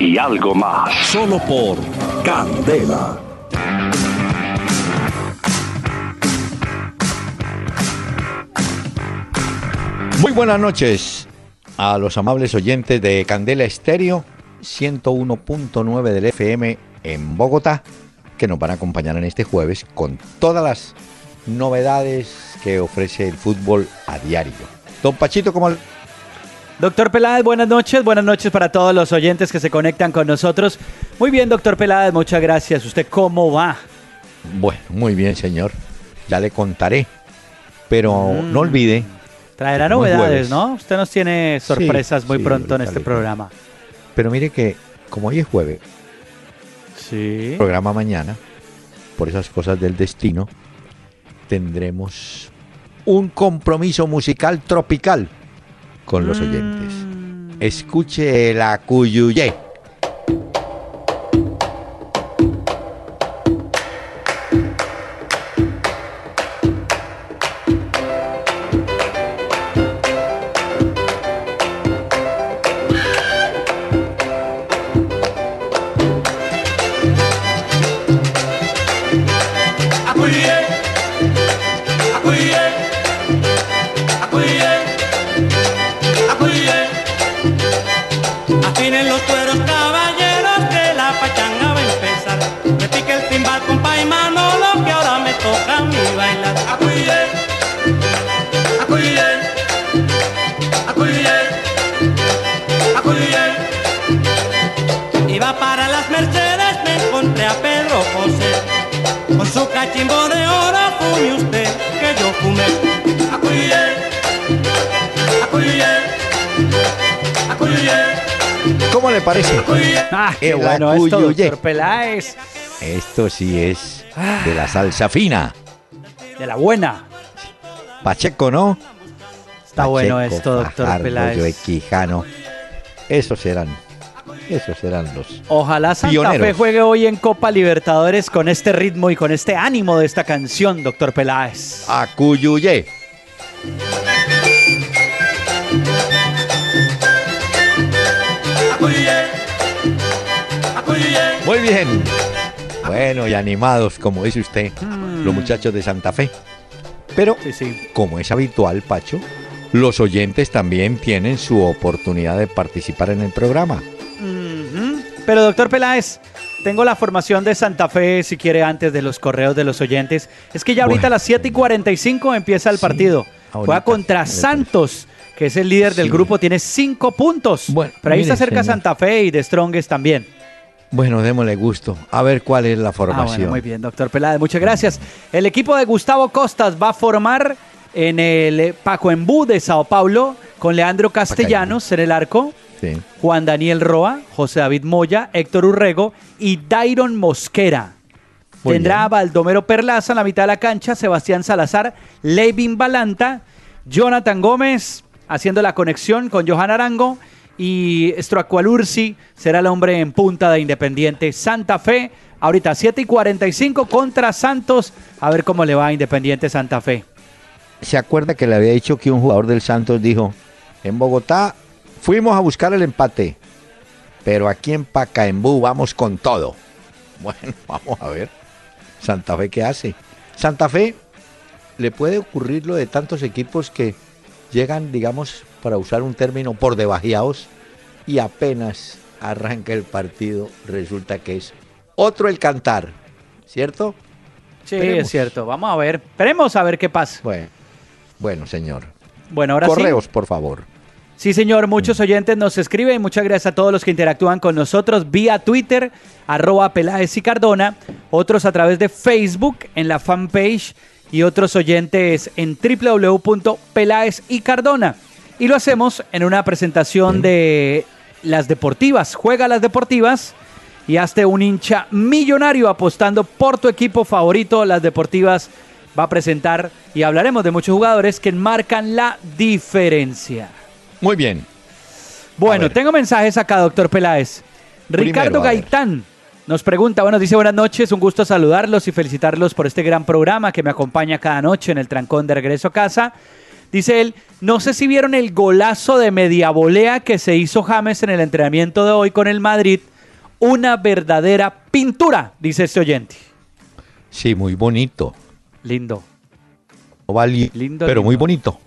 y algo más. Solo por Candela. Muy buenas noches a los amables oyentes de Candela Estéreo 101.9 del FM en Bogotá que nos van a acompañar en este jueves con todas las novedades que ofrece el fútbol a diario. Don Pachito, ¿cómo? Doctor Peláez, buenas noches, buenas noches para todos los oyentes que se conectan con nosotros. Muy bien, doctor Peláez, muchas gracias. ¿Usted cómo va? Bueno, muy bien, señor. Ya le contaré. Pero Mm. no olvide. Traerá novedades. ¿no? Usted nos tiene sorpresas Sí, muy sí, pronto en este programa. Pero mire que, como hoy es jueves, Sí. programa mañana, por esas cosas del destino, tendremos un compromiso musical tropical con los oyentes. Mm. Escuche la cuyuyé. Parece? Ah, qué bueno esto, doctor Peláez. Esto sí es de la salsa fina. De la buena. Pacheco, ¿no? Está bueno esto, doctor Fajardo, Peláez. Joe Quijano. Esos eran, esos eran los. Ojalá Santa Pioneros. Fe juegue hoy en Copa Libertadores con este ritmo y con este ánimo de esta canción, doctor Peláez. Acuyuyé. Muy bien. Bueno, y animados, como dice usted, los muchachos de Santa Fe. Pero, Sí, sí. como es habitual, Pacho, los oyentes también tienen su oportunidad de participar en el programa. Pero doctor Peláez, tengo la formación de Santa Fe, si quiere, antes de los correos de los oyentes. Es que ya ahorita a las 7 y 45 empieza el Sí, partido. Juega ahorita, contra me parece. Santos, que es el líder del grupo, tiene 5 puntos. Bueno, Pero ahí mire, está cerca señor. Santa Fe y de Strongest también. Bueno, démosle gusto. A ver cuál es la Ah, formación. bueno, muy bien, doctor Peláez, muchas gracias. El equipo de Gustavo Costas va a formar en el eh, Paco Embú de Sao Paulo con Leandro Castellanos en el arco. Sí. Juan Daniel Roa, José David Moya, Héctor Urrego y Dairon Mosquera. Muy Tendrá a. Baldomero Perlaza en la mitad de la cancha, Sebastián Salazar, Levin Balanta, Jonathan Gómez haciendo la conexión con Johan Arango y Stroacualursi será el hombre en punta de Independiente Santa Fe. Ahorita 7 y 45 contra Santos. A ver cómo le va a Independiente Santa Fe. ¿Se acuerda que le había dicho que un jugador del Santos dijo, en Bogotá fuimos a buscar el empate, pero aquí en Pacaembú vamos con todo? Bueno, vamos a ver. Santa Fe, ¿qué hace? Santa Fe le puede ocurrir lo de tantos equipos que llegan, digamos, para usar un término, por debajeados y apenas arranca el partido, resulta que es otro el cantar, ¿cierto? Sí, Esperemos. es cierto. Vamos a ver. Esperemos a ver qué pasa. Bueno, bueno señor. Bueno, ahora sí. Correos, por favor. Sí, señor, muchos oyentes nos escriben. Muchas gracias a todos los que interactúan con nosotros vía Twitter, arroba Peláez y Cardona, otros a través de Facebook en la fanpage y otros oyentes en www.peláez y lo hacemos en una presentación de las deportivas. Juega las deportivas y hazte un hincha millonario apostando por tu equipo favorito. Las deportivas va a presentar y hablaremos de muchos jugadores que marcan la diferencia. Muy bien. Bueno, tengo mensajes acá, doctor Peláez. Ricardo Gaitán nos pregunta, bueno, dice buenas noches, un gusto saludarlos y felicitarlos por este gran programa que me acompaña cada noche en el trancón de regreso a casa. Dice él, no sé si vieron el golazo de media volea que se hizo James en el entrenamiento de hoy con el Madrid. Una verdadera pintura, dice este oyente. Sí, muy bonito. Lindo. lindo pero muy bonito.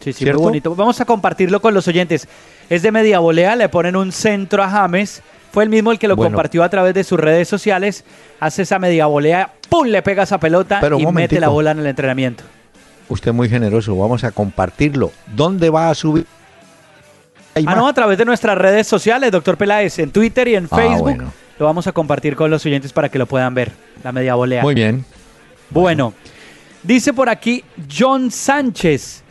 Sí, sí, muy bonito. Vamos a compartirlo con los oyentes. Es de media volea, le ponen un centro a James. Fue el mismo el que lo compartió a través de sus redes sociales. Hace esa media volea, ¡pum! Le pega esa pelota y mete la bola en el entrenamiento. Usted muy generoso, vamos a compartirlo. ¿Dónde va a subir? Ah, no, a través de nuestras redes sociales, doctor Peláez, en Twitter y en ah, Facebook. Lo vamos a compartir con los oyentes para que lo puedan ver, la media volea. Muy bien. Bueno, dice por aquí John Sánchez.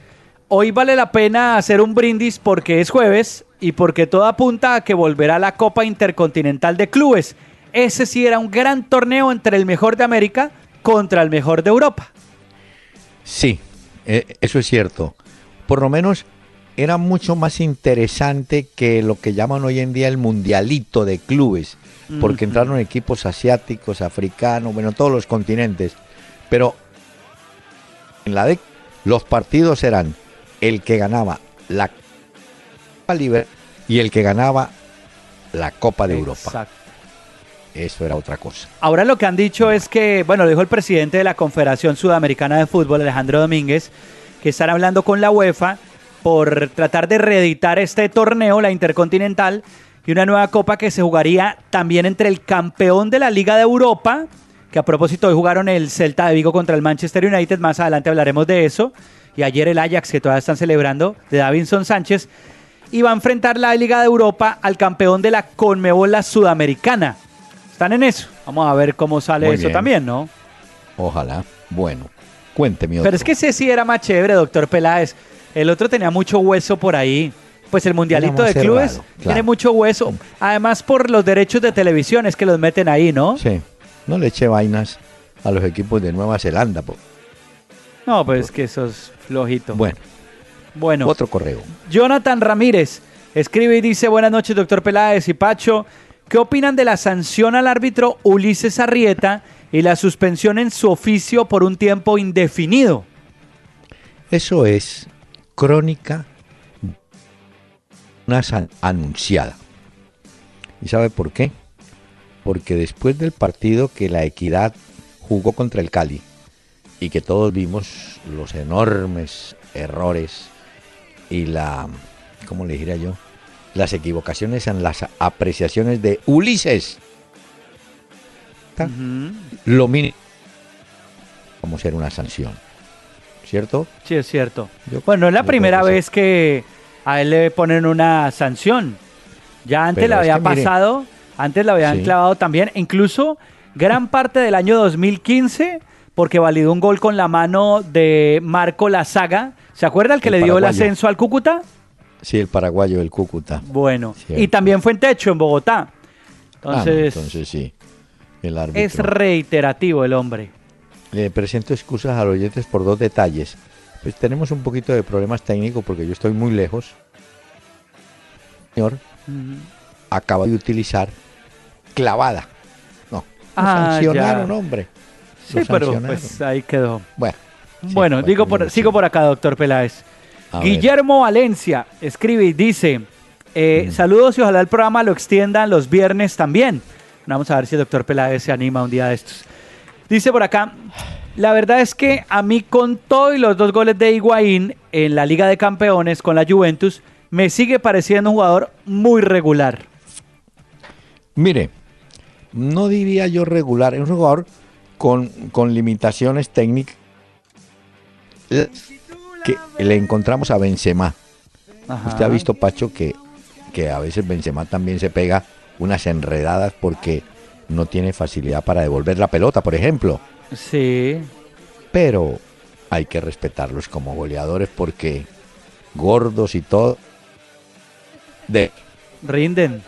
Hoy vale la pena hacer un brindis porque es jueves y porque todo apunta a que volverá la Copa Intercontinental de Clubes. Ese sí era un gran torneo entre el mejor de América contra el mejor de Europa. Sí, eh, eso es cierto. Por lo menos era mucho más interesante que lo que llaman hoy en día el mundialito de clubes, porque entraron equipos asiáticos, africanos, bueno, todos los continentes. Pero en la de los partidos eran el que ganaba la Copa Libre y el que ganaba la Copa de Europa. Eso era otra cosa. Ahora lo que han dicho es que, bueno, lo dijo el presidente de la Confederación Sudamericana de Fútbol, Alejandro Domínguez, que están hablando con la UEFA por tratar de reeditar este torneo, la Intercontinental, y una nueva copa que se jugaría también entre el campeón de la Liga de Europa, que a propósito hoy jugaron el Celta de Vigo contra el Manchester United, más adelante hablaremos de eso, y ayer el Ajax, que todavía están celebrando, de Davinson Sánchez, y va a enfrentar la Liga de Europa al campeón de la Conmebola Sudamericana. Están en eso. Vamos a ver cómo sale eso también, ¿no? Ojalá. Bueno, cuénteme. Pero es que ese sí era más chévere, doctor Peláez. El otro tenía mucho hueso por ahí. Pues el mundialito de clubes tiene mucho hueso. Además, por los derechos de televisión es que los meten ahí, ¿no? Sí. No le eche vainas a los equipos de Nueva Zelanda. No, pues es que eso es flojito. Bueno. Bueno. Otro correo. Jonathan Ramírez escribe y dice: Buenas noches, doctor Peláez y Pacho. ¿Qué opinan de la sanción al árbitro Ulises Arrieta y la suspensión en su oficio por un tiempo indefinido? Eso es crónica una anunciada. ¿Y sabe por qué? Porque después del partido que la Equidad jugó contra el Cali y que todos vimos los enormes errores y la, ¿cómo le diría yo? Las equivocaciones en las apreciaciones de Ulises. Lo mínimo como ser una sanción. ¿Cierto? Sí, es cierto. bueno, es la primera vez que a él le ponen una sanción. Ya antes le había pasado, antes le habían clavado también, incluso gran parte del año 2015, porque validó un gol con la mano de Marco Lazaga. ¿Se acuerda el que le dio el ascenso al Cúcuta? Sí, el paraguayo del Cúcuta. Bueno, y también fue en techo en Bogotá. Entonces, ah, entonces sí. El Es reiterativo el hombre. Le presento excusas a los oyentes por dos detalles. Pues tenemos un poquito de problemas técnicos porque yo estoy muy lejos. Señor, acaba de utilizar clavada. No, ah, sancionaron, hombre. sí, pero pues ahí quedó. Bueno, bueno digo por, sigo por acá, doctor Peláez. Guillermo Valencia escribe y dice, eh, mm. saludos y ojalá el programa lo extiendan los viernes también. Vamos a ver si el doctor Peláez se anima un día de estos. Dice por acá, la verdad es que a mí con todo y los dos goles de Higuaín en la Liga de Campeones con la Juventus, me sigue pareciendo un jugador muy regular. Mire, no diría yo regular, es un jugador con, con limitaciones técnicas que le encontramos a Benzema. Usted ha visto, Pacho, que, que a veces Benzema también se pega unas enredadas porque no tiene facilidad para devolver la pelota, por ejemplo. Sí. Pero hay que respetarlos como goleadores porque gordos y todo. De, Rinden.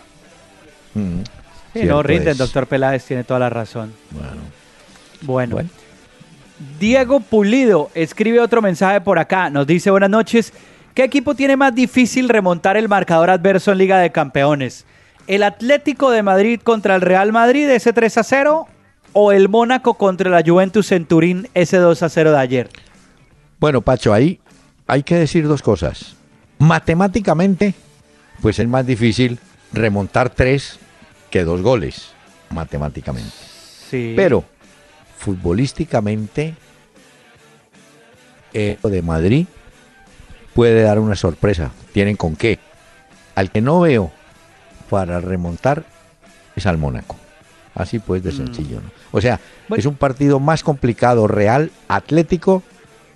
Mm, Sí, no, rinden, es. doctor Peláez tiene toda la razón. Bueno, Bueno. Bueno. Diego Pulido escribe otro mensaje por acá. Nos dice buenas noches. ¿Qué equipo tiene más difícil remontar el marcador adverso en Liga de Campeones? ¿El Atlético de Madrid contra el Real Madrid ese 3 a 0? ¿O el Mónaco contra la Juventus en Turín ese 2 a 0 de ayer? Bueno, Pacho, ahí hay que decir dos cosas. Matemáticamente, pues es más difícil remontar tres que dos goles, matemáticamente. Sí. Pero, futbolísticamente, eh, de Madrid puede dar una sorpresa. Tienen con qué. Al que no veo para remontar es al Mónaco. Así pues de sencillo. ¿no? O sea, Bueno. es un partido más complicado, real, atlético,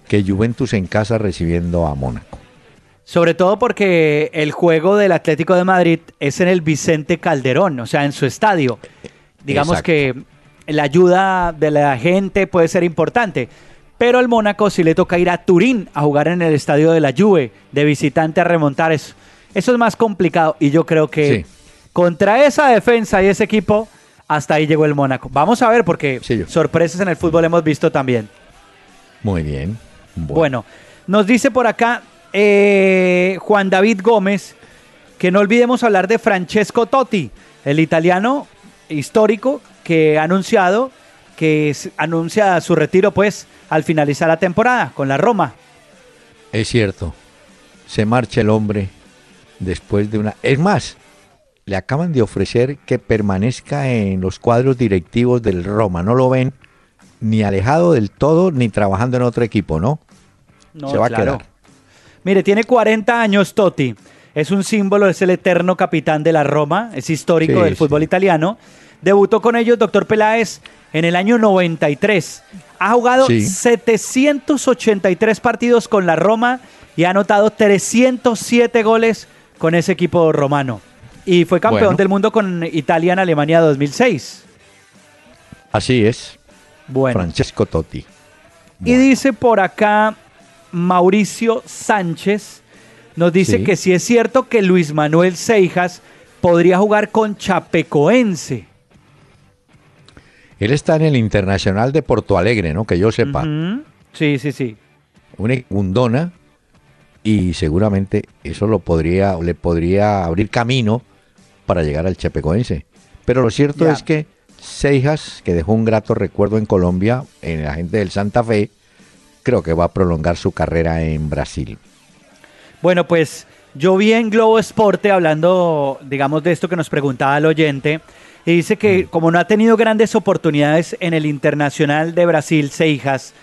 que Juventus en casa recibiendo a Mónaco. Sobre todo porque el juego del Atlético de Madrid es en el Vicente Calderón, o sea, en su estadio. Digamos Exacto. que la ayuda de la gente puede ser importante. Pero al Mónaco sí le toca ir a Turín a jugar en el estadio de la Juve, de visitante a remontar eso. Eso es más complicado y yo creo que Sí. contra esa defensa y ese equipo, hasta ahí llegó el Mónaco. Vamos a ver porque Sí, sorpresas en el fútbol hemos visto también. Muy bien. Bueno, nos dice por acá eh, Juan David Gómez que no olvidemos hablar de Francesco Totti, el italiano histórico que ha anunciado que anuncia su retiro pues al finalizar la temporada con la Roma. Es cierto. Se marcha el hombre después de una... Es más, le acaban de ofrecer que permanezca en los cuadros directivos del Roma. No lo ven ni alejado del todo ni trabajando en otro equipo, ¿no? No, Se va a quedar. Mire, tiene 40 años Totti. Es un símbolo, es el eterno capitán de la Roma, es histórico Sí, del fútbol italiano. Debutó con ellos doctor Peláez en el año 93. Ha jugado Sí. 783 partidos con la Roma y ha anotado 307 goles con ese equipo romano. Y fue campeón Bueno. del mundo con Italia en Alemania 2006. Así es. Bueno. Francesco Totti. Y dice por acá Mauricio Sánchez, nos dice Sí. que si es cierto que Luis Manuel Seijas podría jugar con Chapecoense. Él está en el Internacional de Porto Alegre, ¿no? Que yo sepa. Sí, sí, sí. Una hundona y seguramente eso lo podría, le podría abrir camino para llegar al Chapecoense. Pero lo cierto es que Seijas, que dejó un grato recuerdo en Colombia, en la gente del Santa Fe, creo que va a prolongar su carrera en Brasil. Bueno, pues yo vi en Globo Esporte hablando, digamos, de esto que nos preguntaba el oyente, y dice que como no ha tenido grandes oportunidades en el Internacional de Brasil, Seijas,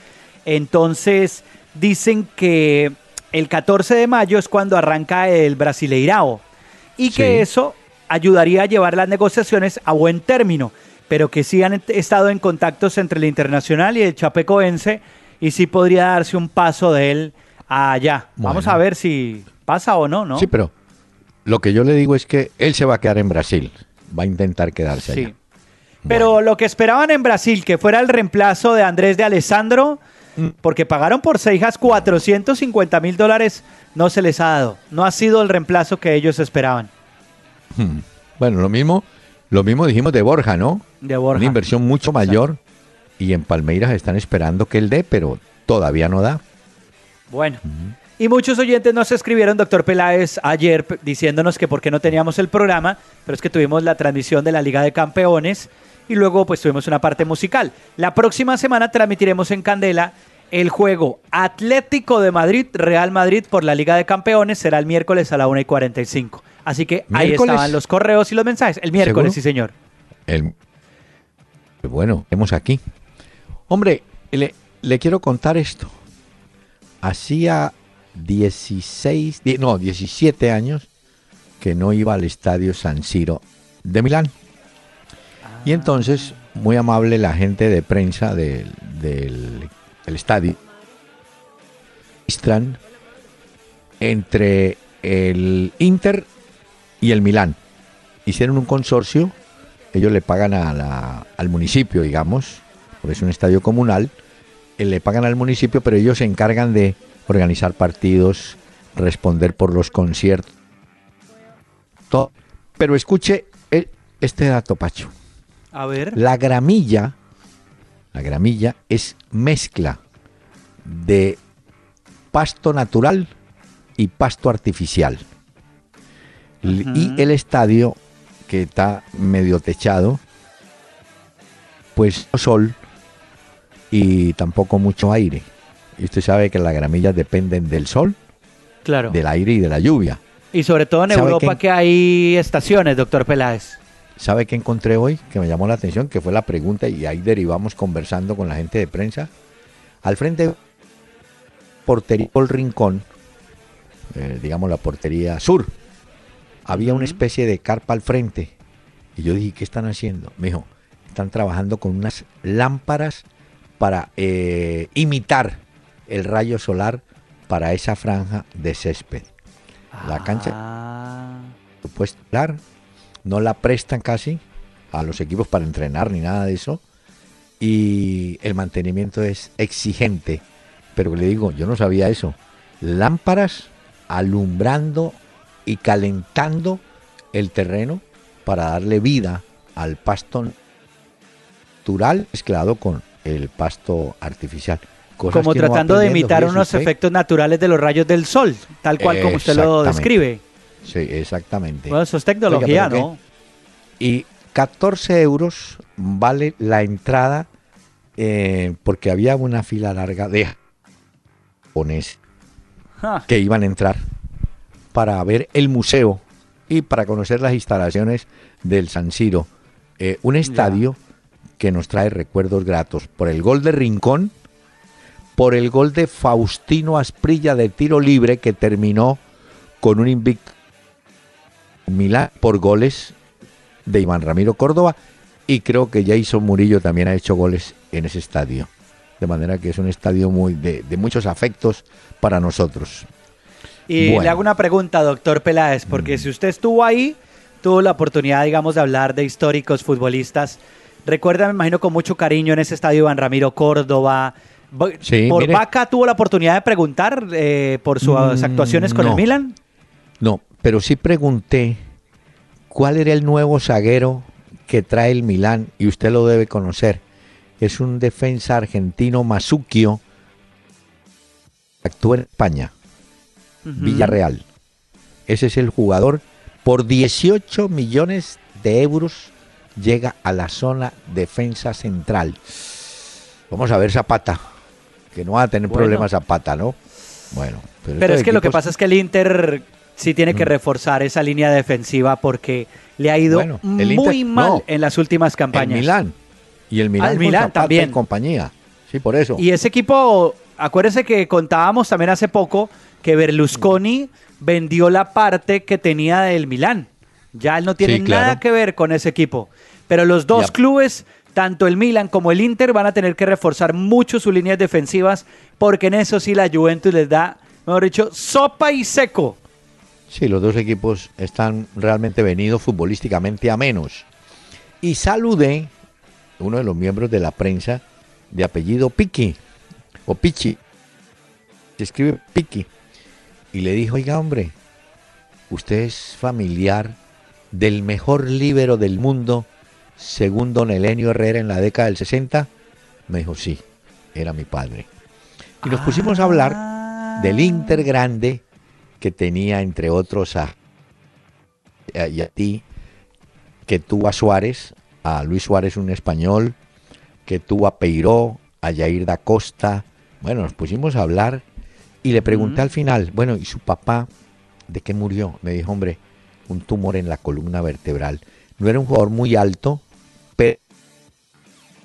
entonces dicen que el 14 de mayo es cuando arranca el Brasileirao, y que Sí. eso ayudaría a llevar las negociaciones a buen término, pero que sí han estado en contactos entre el Internacional y el Chapecoense, y sí podría darse un paso de él allá. Vamos a ver si pasa o no, ¿no? Sí, pero lo que yo le digo es que él se va a quedar en Brasil. Va a intentar quedarse Sí. allá. Pero lo que esperaban en Brasil, que fuera el reemplazo de Andrés de Alessandro, Mm. porque pagaron por Seijas 450 mil dólares, no se les ha dado. No ha sido el reemplazo que ellos esperaban Hmm. Bueno, lo mismo, lo mismo dijimos de Borja, ¿no? de Borja. Una inversión mucho mayor y en Palmeiras están esperando que él dé, pero todavía no da. Bueno. Y muchos oyentes nos escribieron, doctor Peláez, ayer diciéndonos que por qué no teníamos el programa, pero es que tuvimos la transmisión de la Liga de Campeones y luego pues tuvimos una parte musical. La próxima semana transmitiremos en Candela el juego Atlético de Madrid, Real Madrid por la Liga de Campeones, será el miércoles a la 1 y 45. Así que ahí estaban los correos y los mensajes. El miércoles, ¿Seguro? sí señor. El, bueno, hemos aquí. Hombre, le, le quiero contar esto. Hacía 16, die- no, 17 años que no iba al estadio San Siro de Milán. Y entonces, muy amable la gente de prensa del, del- estadio, entre el Inter y el Milán. Hicieron un consorcio, ellos le pagan al municipio, digamos, porque es un estadio comunal, eh, le pagan al municipio, pero ellos se encargan de organizar partidos, responder por los conciertos, todo Pero escuche este dato, Pacho. A ver. La gramilla, la gramilla es mezcla de pasto natural y pasto artificial. Y el estadio, que está medio techado, pues no sol y tampoco mucho aire. Y usted sabe que las gramillas dependen del sol, Claro. del aire y de la lluvia. Y sobre todo en ¿Sabe Europa que hay estaciones, doctor Peláez. ¿Sabe qué encontré hoy? Que me llamó la atención, que fue la pregunta y ahí derivamos conversando con la gente de prensa. Al frente, portería Paul Rincón, eh, digamos la portería sur, había una especie de carpa al frente. Y yo dije, ¿qué están haciendo? Me dijo, están trabajando con unas lámparas para eh, imitar el rayo solar para esa franja de césped. La cancha Ah. pues claro, no la prestan casi a los equipos para entrenar ni nada de eso. Y el mantenimiento es exigente. Pero le digo, yo no sabía eso. Lámparas alumbrando y calentando el terreno para darle vida al pasto natural mezclado con el pasto artificial. Cosas Como tratando de imitar unos usted. efectos naturales de los rayos del sol, tal cual como usted lo describe. Sí, exactamente. Bueno, eso es tecnología, Oiga, ¿no? y 14 euros vale la entrada eh, porque había una fila larga de japoneses Ja. que iban a entrar para ver el museo y para conocer las instalaciones del San Siro. Eh, un estadio que nos trae recuerdos gratos por el gol de Rincón, por el gol de Faustino Asprilla de tiro libre que terminó con un invicto Milán por goles de Iván Ramiro Córdoba y creo que Jason Murillo también ha hecho goles en ese estadio. De manera que es un estadio muy de, de muchos afectos para nosotros. Y Bueno. le hago una pregunta, doctor Peláez, porque si usted estuvo ahí, tuvo la oportunidad, digamos, de hablar de históricos futbolistas. Recuerda, me imagino, con mucho cariño en ese estadio Iván Ramiro Córdoba. Sí, ¿Por mire. Vaca tuvo la oportunidad de preguntar eh, por sus Mm, actuaciones con no. el Milan? No, pero sí pregunté cuál era el nuevo zaguero que trae el Milán y usted lo debe conocer. Es un defensa argentino Masuquio. Actúa en España. Villarreal. Ese es el jugador. Por 18 millones de euros llega a la zona defensa central. Vamos a ver Zapata, que no va a tener Bueno. problemas Zapata, ¿no? Bueno, pero, es que lo que pasa es que el Inter sí tiene que Mm. reforzar esa línea defensiva porque le ha ido Bueno, el Inter- muy mal no. en las últimas campañas. El Milán. Y el Milán, Ah, el Milán también. y compañía. Sí, por eso. Y ese equipo, acuérdese que contábamos también hace poco que Berlusconi vendió la parte que tenía del Milán. Ya él no tiene Sí, claro. nada que ver con ese equipo. Pero los dos Ya. clubes, tanto el Milan como el Inter, van a tener que reforzar mucho sus líneas defensivas porque en eso sí la Juventus les da, mejor dicho, sopa y seco. Sí, los dos equipos están realmente venidos futbolísticamente a menos. Y saludé uno de los miembros de la prensa de apellido Piqui o Pichi. Se escribe Piqui. Y le dijo, oiga hombre, usted es familiar del mejor líbero del mundo, según don Elenio Herrera en la década del 60. Me dijo, sí, era mi padre. Y nos pusimos a hablar Ah. del Inter grande que tenía entre otros a, a- y a ti, que tuvo a Suárez, a Luis Suárez un español, que tuvo a Peiró, a Yair da Costa. Bueno, nos pusimos a hablar y le pregunté al final, bueno, ¿y su papá de qué murió? Me dijo, hombre, un tumor en la columna vertebral. No era un jugador muy alto,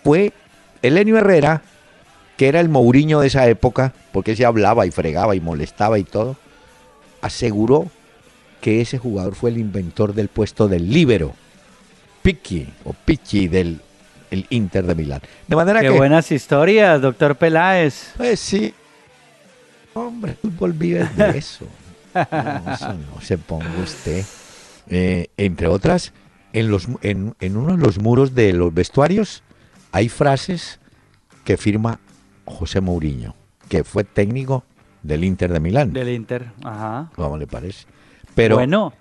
fue Elenio Herrera, que era el Mourinho de esa época, porque se hablaba y fregaba y molestaba y todo, aseguró que ese jugador fue el inventor del puesto del líbero, Piqui o Pichi del el Inter de Milán. De manera Qué que, buenas historias, doctor Peláez. pues sí, hombre, el fútbol vive de eso. No, eso no se ponga usted. Eh, entre otras, en, los, en, en uno de los muros de los vestuarios hay frases que firma José Mourinho, que fue técnico del Inter de Milán. Del Inter. Ajá. ¿Cómo le parece? Pero bueno,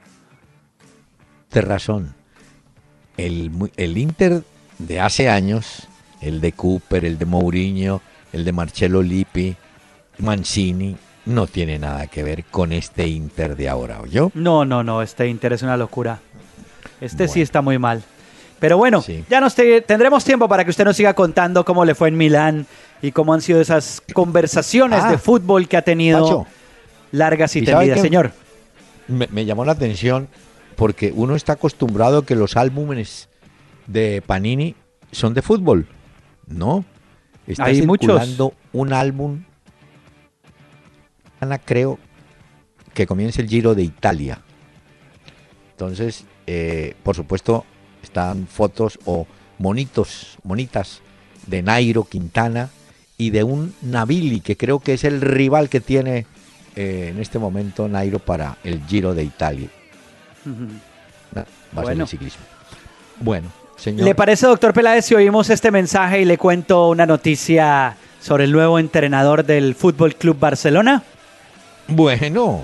usted razón. El, el Inter de hace años, el de Cooper, el de Mourinho, el de Marcello Lippi, Mancini, no tiene nada que ver con este Inter de ahora, ¿oyó? No, no, no, este Inter es una locura. Este sí está muy mal. Pero bueno, Sí. ya nos te- tendremos tiempo para que usted nos siga contando cómo le fue en Milán y cómo han sido esas conversaciones Ah, de fútbol que ha tenido Pacho, largas y ¿y tendidas, señor. me, me llamó la atención porque uno está acostumbrado a que los álbumes de Panini son de fútbol. No. Está Hay muchos. circulando un álbum, Ana, creo, que comienza el Giro de Italia. Entonces, eh, por supuesto, están fotos o monitos, monitas de Nairo Quintana y de un Navili, que creo que es el rival que tiene eh, en este momento Nairo para el Giro de Italia. Va a ser Bueno. el ciclismo. Bueno, señor. ¿Le parece, doctor Peláez, si oímos este mensaje y le cuento una noticia sobre el nuevo entrenador del Fútbol Club Barcelona? Bueno,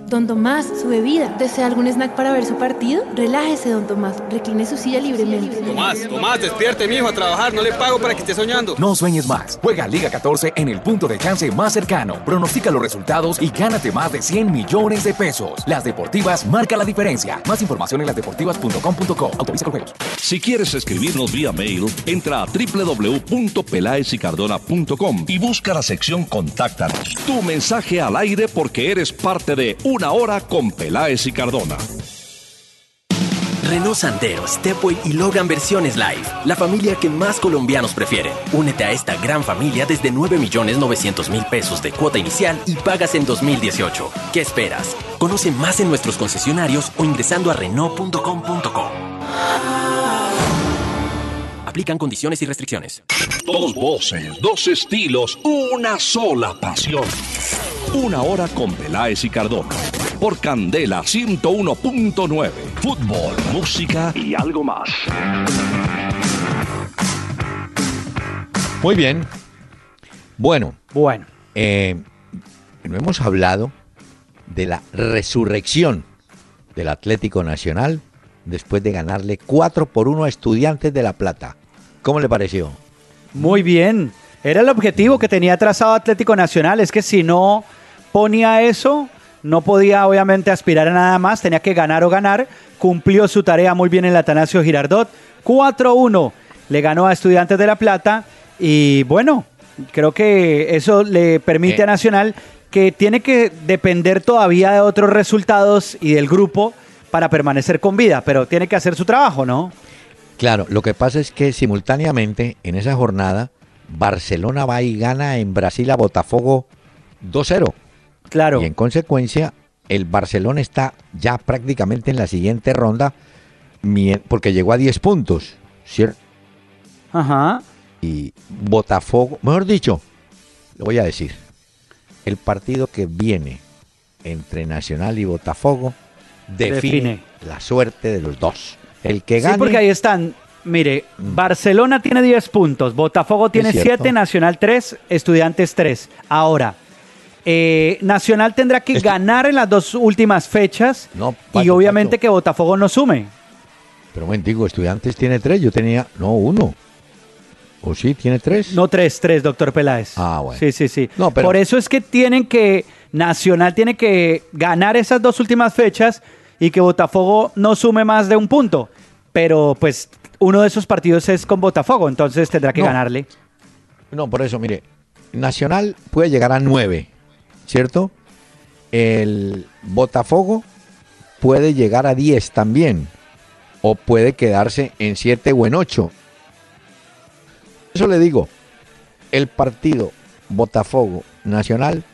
Don Tomás, su bebida. ¿Desea algún snack para ver su partido? Relájese, don Tomás. Recline su silla libremente. Tomás, Tomás, despierte, mijo, a trabajar. No le pago para que esté soñando. No sueñes más. Juega Liga 14 en el punto de chance más cercano. Pronostica los resultados y gánate más de 100 millones de pesos. Las Deportivas marca la diferencia. Más información en lasdeportivas.com.co. Autoriza con juegos. Si quieres escribirnos vía mail, entra a www.pelaesicardona.com y busca la sección Contáctanos. Tu mensaje al aire porque eres parte de Una Hora con Peláez y Cardona. Renault Sandero, Stepway y Logan versiones Live. La familia que más colombianos prefieren. Únete a esta gran familia desde 9.900.000 pesos de cuota inicial y pagas en 2018. ¿Qué esperas? Conoce más en nuestros concesionarios o ingresando a Renault.com.co. Aplican condiciones y restricciones. Dos voces, dos estilos, una sola pasión. Una hora con Peláez y Cardona. Por Candela 101.9. Fútbol, música y algo más. muy bien. Bueno, Bueno, eh, no hemos hablado de la resurrección del Atlético Nacional después de ganarle 4 por 1 a Estudiantes de La Plata. ¿Cómo le pareció? muy bien. Era el objetivo que tenía trazado Atlético Nacional. Es que si no ponía eso, no podía obviamente aspirar a nada más. Tenía que ganar o ganar. Cumplió su tarea muy bien el Atanasio Girardot. 4-1 le ganó a Estudiantes de La Plata. Y bueno, creo que eso le permite Eh. a Nacional que tiene que depender todavía de otros resultados y del grupo para permanecer con vida, pero tiene que hacer su trabajo, ¿no? Claro, lo que pasa es que simultáneamente en esa jornada Barcelona va y gana en Brasil a Botafogo 2-0. Claro. Y en consecuencia, el Barcelona está ya prácticamente en la siguiente ronda porque llegó a 10 puntos, ¿cierto? Ajá. Y Botafogo, mejor dicho, lo voy a decir, el partido que viene entre Nacional y Botafogo define, Define. la suerte de los dos. El que Sí, gane, porque ahí están. Mire, Barcelona tiene 10 puntos, Botafogo tiene cierto. 7, Nacional 3, Estudiantes 3. Ahora, eh, Nacional tendrá que Esto- ganar en las dos últimas fechas No, y obviamente que Botafogo no sume. pero bueno, digo, Estudiantes tiene tres, yo tenía, no, uno. ¿O sí, tiene tres? No 3, 3, doctor Peláez. Ah, bueno. Sí, sí, sí. No, pero- Por eso es que tienen que, Nacional tiene que ganar esas dos últimas fechas y que Botafogo no sume más de un punto. Pero pues uno de esos partidos es con Botafogo, entonces tendrá que No. ganarle. No, por eso, mire, Nacional puede llegar a 9, ¿cierto? El Botafogo puede llegar a 10 también, o puede quedarse en 7 o en 8. Eso le digo, el partido Botafogo-Nacional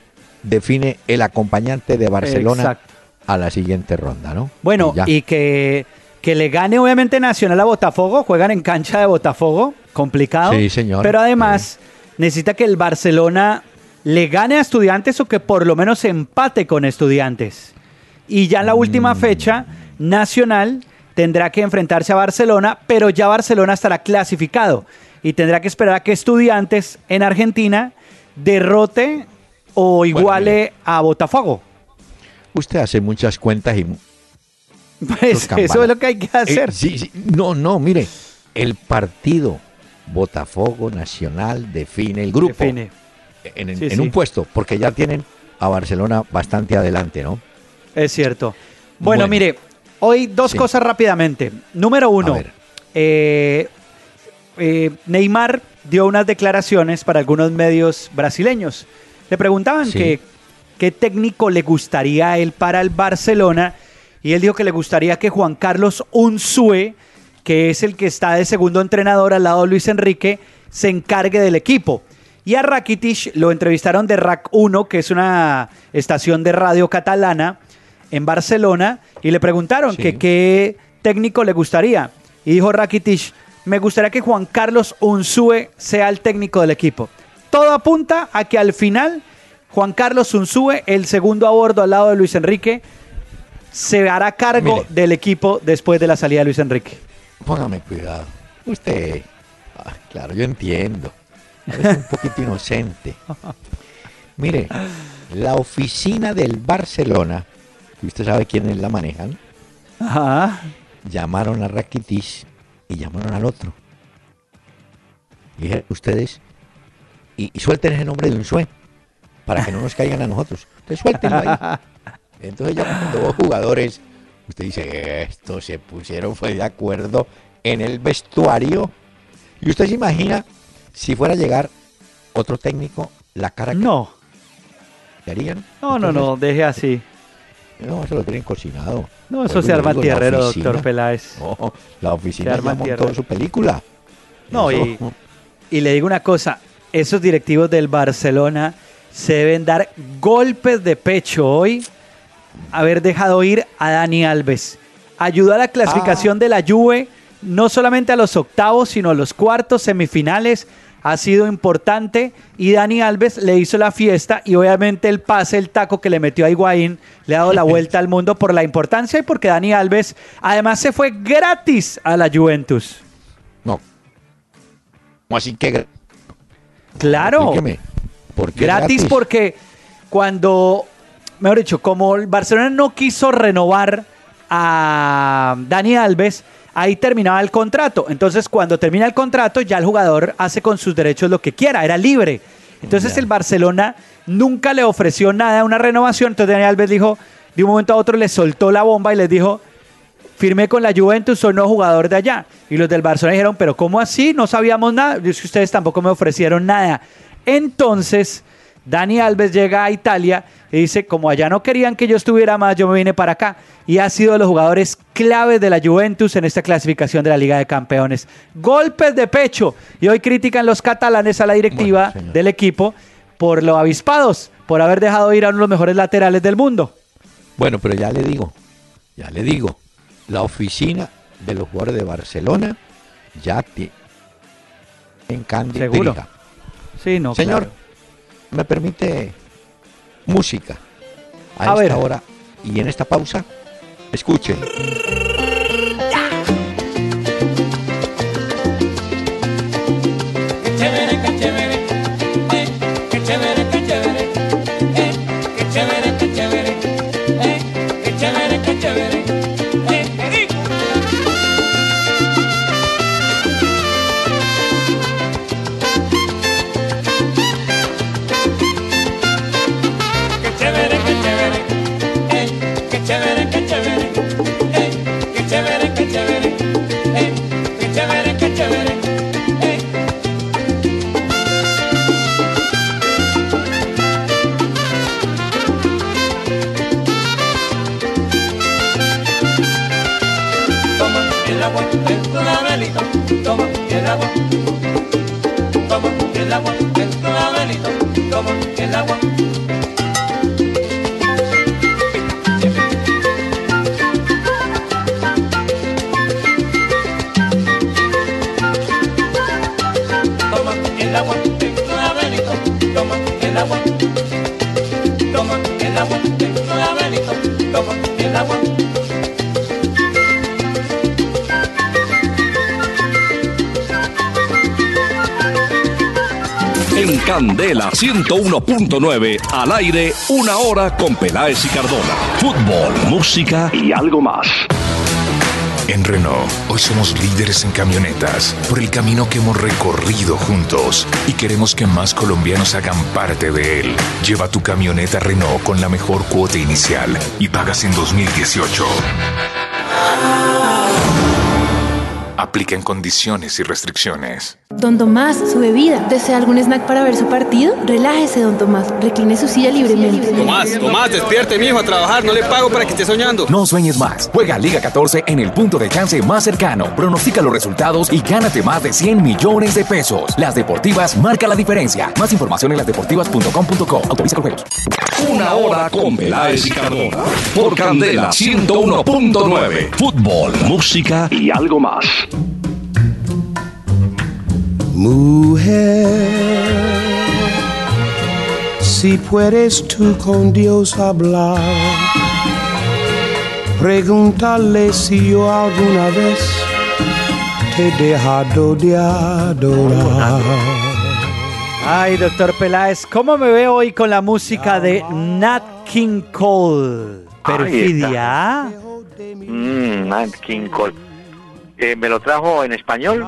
define el acompañante de Barcelona Exacto. a la siguiente ronda, ¿no? Bueno, y que, que le gane obviamente Nacional a Botafogo, juegan en cancha de Botafogo, complicado. Sí, señor. Pero además necesita que el Barcelona le gane a Estudiantes o que por lo menos empate con Estudiantes. Y ya en la Mm. última fecha, Nacional tendrá que enfrentarse a Barcelona, pero ya Barcelona estará clasificado y tendrá que esperar a que Estudiantes en Argentina derrote o iguale a Botafogo. Usted hace muchas cuentas y Pues eso es lo que hay que hacer. Eh, sí, sí. No, no, mire, el partido Botafogo Nacional define el grupo Define. en, en- Sí, en sí. un puesto, porque ya tienen a Barcelona bastante adelante, ¿no? Es cierto. Bueno, Bueno. mire, hoy dos cosas rápidamente. Número uno, eh, eh, Neymar dio unas declaraciones para algunos medios brasileños. Le preguntaban qué técnico le gustaría a él para el Barcelona y él dijo que le gustaría que Juan Carlos Unzue, que es el que está de segundo entrenador al lado de Luis Enrique, se encargue del equipo. Y a Rakitic lo entrevistaron de RAC 1, que es una estación de radio catalana en Barcelona, y le preguntaron Sí. que qué técnico le gustaría. Y dijo Rakitic, me gustaría que Juan Carlos Unzue sea el técnico del equipo. Todo apunta a que al final Juan Carlos Unzue, el segundo a bordo al lado de Luis Enrique, se hará cargo Mire. del equipo después de la salida de Luis Enrique. Póngame cuidado. Usted, ah, claro, yo entiendo. Es un poquito inocente. Mire, la oficina del Barcelona, que usted sabe quiénes la manejan, Ajá. llamaron a Rakitic y llamaron al otro. Y dijeron, ustedes, y, y suelten ese nombre de un sue, para que no nos caigan a nosotros. Ustedes suéltenlo ahí. Entonces ya cuando dos jugadores, usted dice, estos se pusieron, fue de acuerdo en el vestuario. Y usted se imagina si fuera a llegar otro técnico, la cara que No, le harían. no, no, no, deje así. No, eso lo tienen cocinado. No, eso se arma digo, tierrero, doctor Peláez. No, la oficina Se arma ya montó su película. No, y, y le digo una cosa, esos directivos del Barcelona se deben dar golpes de pecho hoy haber dejado ir a Dani Alves. Ayudó a la clasificación de la Juve no solamente a los octavos, sino a los cuartos, semifinales. Ha sido importante y Dani Alves le hizo la fiesta y obviamente el pase, el taco que le metió a Higuaín le ha dado la vuelta al mundo por la importancia y porque Dani Alves además se fue gratis a la Juventus. No. ¿Cómo así que Claro. Explíqueme, ¿por qué gratis, porque cuando, mejor dicho, como el Barcelona no quiso renovar a Dani Alves, ahí terminaba el contrato. Entonces, cuando termina el contrato, ya el jugador hace con sus derechos lo que quiera, era libre. Entonces, el Barcelona nunca le ofreció nada, una renovación. Entonces, Dani Alves dijo, de un momento a otro le soltó la bomba y les dijo, firmé con la Juventus, soy nuevo jugador de allá. Y los del Barcelona dijeron, pero ¿cómo así? No sabíamos nada. Y es que ustedes tampoco me ofrecieron nada. Entonces, Dani Alves llega a Italia y dice, como allá no querían que yo estuviera más, yo me vine para acá. Y ha sido de los jugadores claves de la Juventus en esta clasificación de la Liga de Campeones. Golpes de pecho. Y hoy critican los catalanes a la directiva Bueno, del equipo por los avispados, por haber dejado ir a uno de los mejores laterales del mundo. Bueno, pero ya le digo, ya le digo, la oficina de los jugadores de Barcelona ya tiene en Seguro. Pirita. Sí, no, Señor, claro. Me permite música a, A esta ver. hora y en esta pausa, escuche. Agua. Toma el agua en tu labelito, toma el agua. Candela 101.9, al aire, una hora con Peláez y Cardona. Fútbol, música y algo más. En Renault, hoy somos líderes en camionetas por el camino que hemos recorrido juntos y queremos que más colombianos hagan parte de él. Lleva tu camioneta Renault con la mejor cuota inicial y pagas en 2018. Aplica en condiciones y restricciones. Don Tomás, su bebida. ¿Desea algún snack para ver su partido? Relájese, don Tomás. Recline su silla libremente. Tomás, Tomás, despierte, mijo, a trabajar. No le pago para que esté soñando. No sueñes más. Juega Liga 14 en el punto de chance más cercano. Pronostica los resultados y gánate más de 100 millones de pesos. Las Deportivas marca la diferencia. Más información en lasdeportivas.com.co. Autoriza con juegos. Una hora con Peláez y Cardona. Por Candela 101.9. Fútbol, música y algo más. Mujer, si puedes tú con Dios hablar, pregúntale si yo alguna vez te he dejado de adorar. Ay, doctor Peláez, ¿cómo me veo hoy con la música de Nat King Cole? Perfidia. Mm, Nat King Cole. Eh, ¿Me lo trajo en español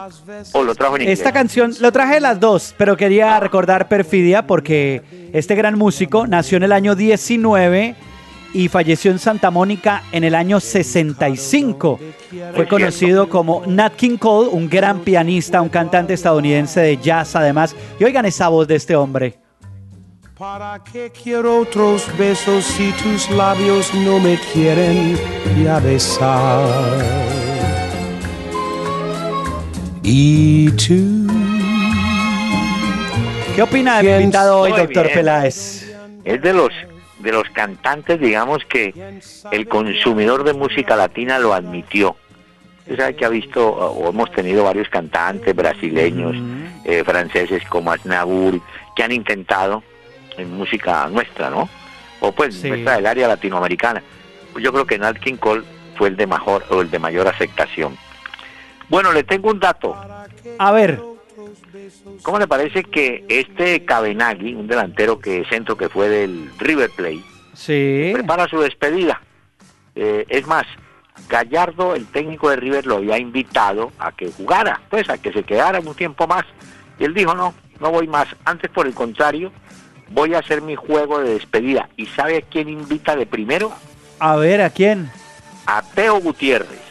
o lo trajo en inglés? Esta canción, lo traje las dos, pero quería recordar Perfidia porque este gran músico nació en el año 19 y falleció en Santa Mónica en el año 65. Fue conocido como Nat King Cole, un gran pianista, un cantante estadounidense de jazz además. Y oigan esa voz de este hombre. ¿Para qué quiero otros besos si tus labios no me quieren ya besar? Y tú. ¿Qué opina del invitado hoy, doctor bien. Peláez? Es de los de los cantantes, digamos que el consumidor de música latina lo admitió. Usted sabe que ha visto, o hemos tenido varios cantantes brasileños, eh, franceses como Aznavour, que han intentado en música nuestra, ¿no? O pues Sí. nuestra del área latinoamericana. Yo creo que Nat King Cole fue el de mejor o el de mayor aceptación. Bueno, le tengo un dato. A ver, ¿Cómo le parece que este Cabenagui, un delantero que centro que fue del River Plate, sí. prepara su despedida? Eh, es más, Gallardo, el técnico de River, lo había invitado a que jugara, pues a que se quedara un tiempo más. Y él dijo, no, no voy más. Antes, por el contrario, voy a hacer mi juego de despedida. ¿Y sabe a quién invita de primero? A ver, ¿a quién? A Teo Gutiérrez.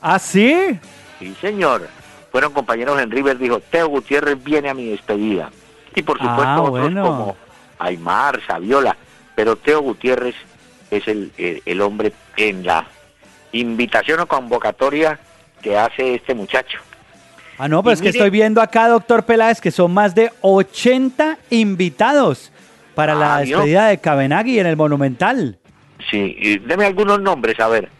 ¿Ah, sí? Sí, señor. Fueron compañeros en River, dijo, Teo Gutiérrez viene a mi despedida. Y por Ah, supuesto otros bueno. como Aymar, Saviola, pero Teo Gutiérrez es el, el- el hombre en la invitación o convocatoria que hace este muchacho. Ah, no, pero Y es que estoy viendo acá, doctor Peláez, que son más de 80 invitados para la Ah, ¿vio? despedida de Cabenagui en el Monumental. Sí, y deme algunos nombres, a ver.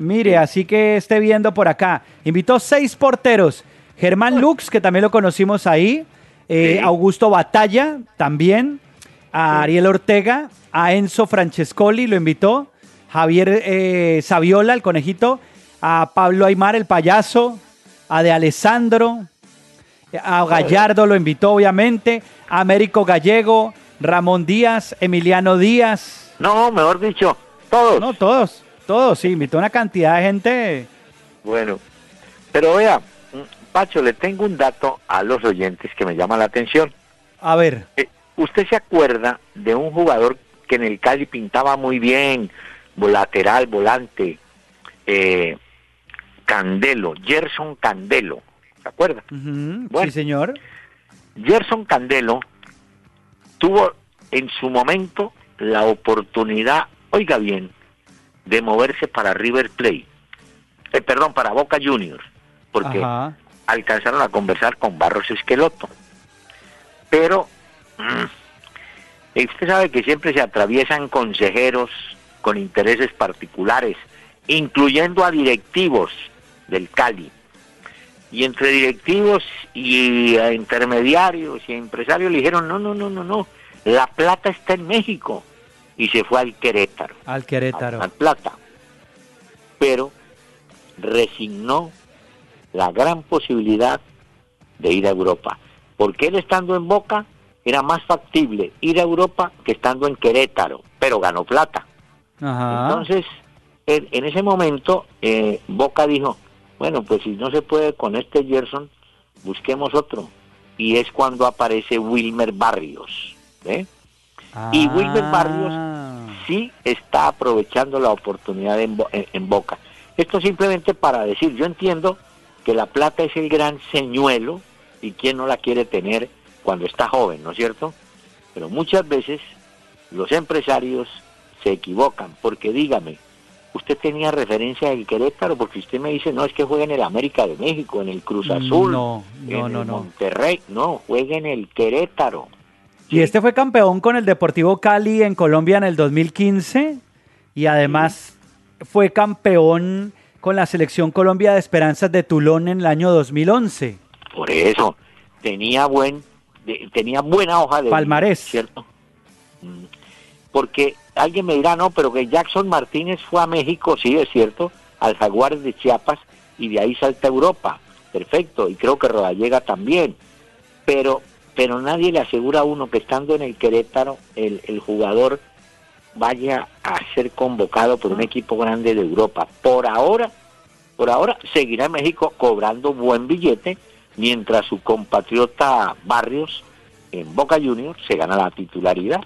Mire, así que esté viendo por acá. Invitó seis porteros. Germán Lux, que también lo conocimos ahí. eh, Sí. Augusto Batalla, también. A Ariel Ortega. A Enzo Francescoli, lo invitó. Javier eh, Saviola, el conejito. A Pablo Aymar, el payaso. A De Alessandro. A Gallardo lo invitó, obviamente. A Américo Gallego. Ramón Díaz. Emiliano Díaz. No, mejor dicho, todos. No, todos. Todos, sí. Invitó una cantidad de gente. Bueno, pero vea, mm, Pacho, le tengo un dato a los oyentes que me llama la atención. A ver. Eh, ¿Usted se acuerda de un jugador que en el Cali pintaba muy bien, lateral, volante, eh, Candelo, Gerson Candelo? ¿Se acuerda? Bueno. Sí, señor. Gerson Candelo tuvo en su momento la oportunidad, oiga bien, de moverse para River Plate, eh, perdón, para Boca Juniors, porque Ajá. alcanzaron a conversar con Barros Esqueloto. Pero mm, usted sabe que siempre se atraviesan consejeros con intereses particulares, incluyendo a directivos del Cali. Y entre directivos y a intermediarios y a empresarios le dijeron, no, no, no, no, no, la plata está en México. Y se fue al Querétaro Al Querétaro. a plata. Pero resignó la gran posibilidad de ir a Europa. Porque él estando en Boca era más factible ir a Europa que estando en Querétaro, pero ganó plata. Ajá. Entonces, en, en ese momento, eh, Boca dijo, Bueno, pues si no se puede con este Gerson, busquemos otro. Y es cuando aparece Wilmer Barrios. Y Wilmer Barrios sí está aprovechando la oportunidad en, en- en Boca. Esto simplemente para decir, yo entiendo que la plata es el gran señuelo y quién no la quiere tener cuando está joven, ¿no es cierto? Pero muchas veces los empresarios se equivocan, porque dígame, usted tenía referencia del Querétaro, porque usted me dice, no, es que juega en el América de México, en el Cruz Azul, No, no, en no, el no. Monterrey, no, juega en el Querétaro. Y este fue campeón con el Deportivo Cali en Colombia en el 2015 y además fue campeón con la selección Colombia de Esperanzas de Tulón en el año 2011. Por eso, tenía buen de- tenía buena hoja de Palmarés. ¿cierto? Mm. Porque alguien me dirá, no, pero que Jackson Martínez fue a México, sí, es cierto, al Jaguares de Chiapas y de ahí salta a Europa. Perfecto, y creo que Rodallega también. Pero pero nadie le asegura a uno que estando en el Querétaro el, el jugador vaya a ser convocado por un equipo grande de Europa. Por ahora, por ahora seguirá en México cobrando buen billete, mientras su compatriota Barrios en Boca Juniors se gana la titularidad.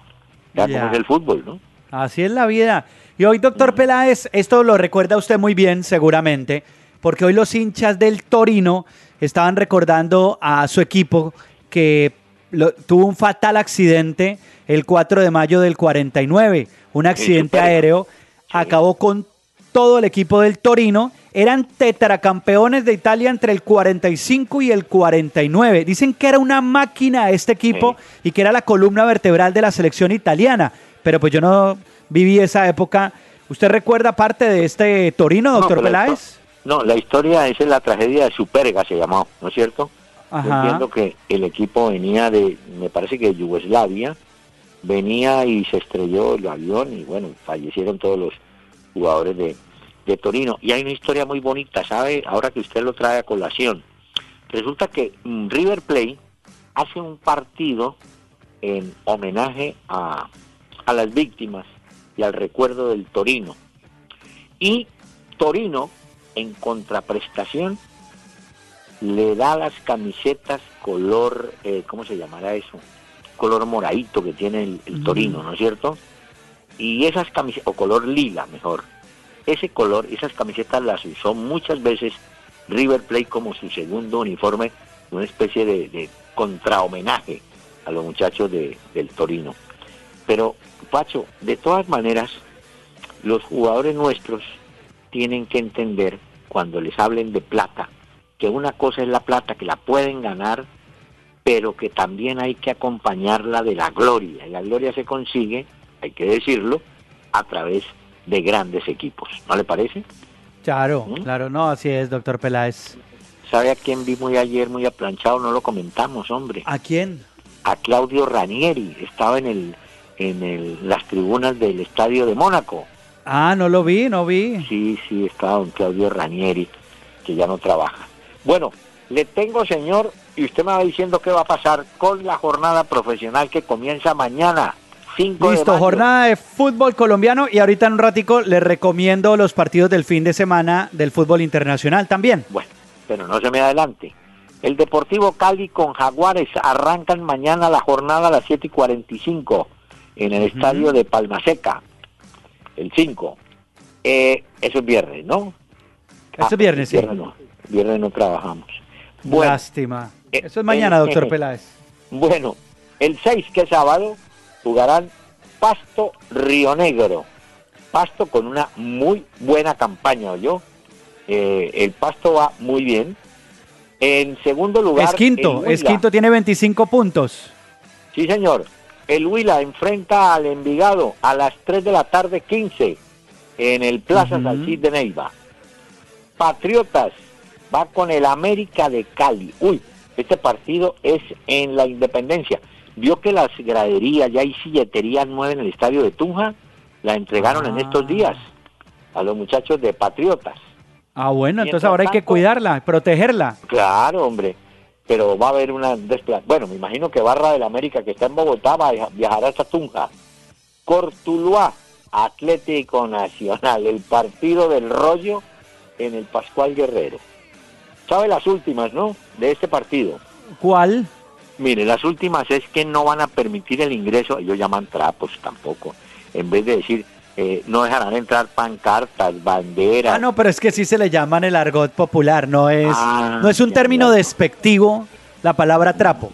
Ya, Ya. como es el fútbol, ¿no? Así es la vida. Y hoy, doctor Peláez, esto lo recuerda usted muy bien, seguramente, porque hoy los hinchas del Torino estaban recordando a su equipo que lo- tuvo un fatal accidente el 4 de mayo del 49. Un accidente aéreo acabó con todo el equipo del Torino. Eran tetracampeones de Italia entre el 45 y el 49. Dicen que era una máquina este equipo y que era la columna vertebral de la selección italiana. Pero pues yo no viví esa época. ¿Usted recuerda parte de este Torino, No, doctor la Peláez? No, la historia es la tragedia de Superga, se llamó, ¿no es cierto? Entiendo que el equipo venía de, me parece que de Yugoslavia, venía y se estrelló el avión y bueno, fallecieron todos los jugadores de, de Torino. Y hay una historia muy bonita, ¿sabe? Ahora que usted lo trae a colación. Resulta que mm, River Plate hace un partido en homenaje a, a las víctimas y al recuerdo del Torino. Y Torino, en contraprestación, le da las camisetas color, eh, ¿cómo se llamará eso? Color moradito que tiene el, el Torino, ¿no es cierto? Y esas camisetas, o color lila mejor, ese color, esas camisetas las usó muchas veces River Plate como su segundo uniforme, una especie de, de contrahomenaje a los muchachos de- del Torino. Pero, Pacho, de todas maneras, los jugadores nuestros tienen que entender, cuando les hablen de plata, que una cosa es la plata, que la pueden ganar, pero que también hay que acompañarla de la gloria. Y la gloria se consigue, hay que decirlo, a través de grandes equipos. ¿No le parece? Claro, ¿Mm? claro, no, así es, doctor Peláez. ¿Sabe a quién vi muy ayer, muy aplanchado? No lo comentamos, hombre. ¿A quién? A Claudio Ranieri. Estaba en el en el- las tribunas del Estadio de Mónaco. Ah, no lo vi, no vi. Sí, sí, estaba don Claudio Ranieri, que ya no trabaja. Bueno, le tengo, señor, y usted me va diciendo qué va a pasar con la jornada profesional que comienza mañana. 5 de Listo, jornada de fútbol colombiano y ahorita en un ratico les recomiendo los partidos del fin de semana del fútbol internacional también. Bueno, pero no se me adelante. El Deportivo Cali con Jaguares arrancan mañana la jornada a las 7 y 45 en el estadio de Palmaseca, el 5. Eh, eso es viernes, ¿no? Este Ah, viernes, sí. Viernes no, viernes no trabajamos. Bueno, Lástima. eh, Eso es mañana, eh, doctor eh, Peláez. Bueno, el 6, que es sábado, jugarán Pasto Río Negro. Pasto con una muy buena campaña, yo. el Pasto va muy bien. En segundo lugar, Es quinto, es quinto, tiene 25 puntos. Sí, señor. El Huila enfrenta al Envigado a las 3 de la tarde 15 en el Plaza Ujú. Salcid de Neiva. Patriotas va con el América de Cali. Uy, este partido es en la Independencia. Vio que las graderías, ya hay silleterías nuevas en el estadio de Tunja, la entregaron en Ah. estos días a los muchachos de Patriotas. Ah, bueno, entonces ahora hay que cuidarla, protegerla. Claro, hombre. Pero va a haber una Bueno, me imagino que Barra del América, que está en Bogotá, va a viaja- viajar hasta Tunja. Cortuluá, Atlético Nacional, el partido del rollo en el Pascual Guerrero. ¿Sabe las últimas, no? De este partido. ¿Cuál? Mire, las últimas es que no van a permitir el ingreso, ellos llaman trapos tampoco, en vez de decir, eh, no dejarán entrar pancartas, banderas. Ah, no, pero es que sí se le llama en el argot popular, no es, Ah, no es un término despectivo la palabra trapo.